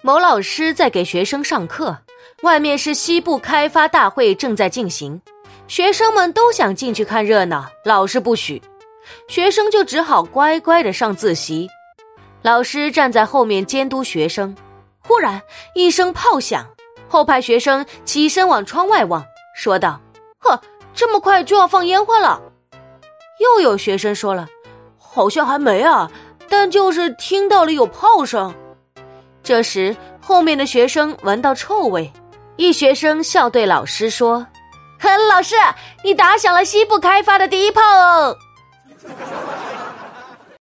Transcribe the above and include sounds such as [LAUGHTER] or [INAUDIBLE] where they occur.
某老师在给学生上课，外面是西部开发大会正在进行，学生们都想进去看热闹，老师不许，学生就只好乖乖的上自习。老师站在后面监督学生，忽然一声炮响，后排学生起身往窗外望，说道：“呵，这么快就要放烟花了。”又有学生说了：“好像还没啊，但就是听到了有炮声。”这时，后面的学生闻到臭味，一学生笑对老师说：“ [LAUGHS] 老师，你打响了西部开发的第一炮哦。”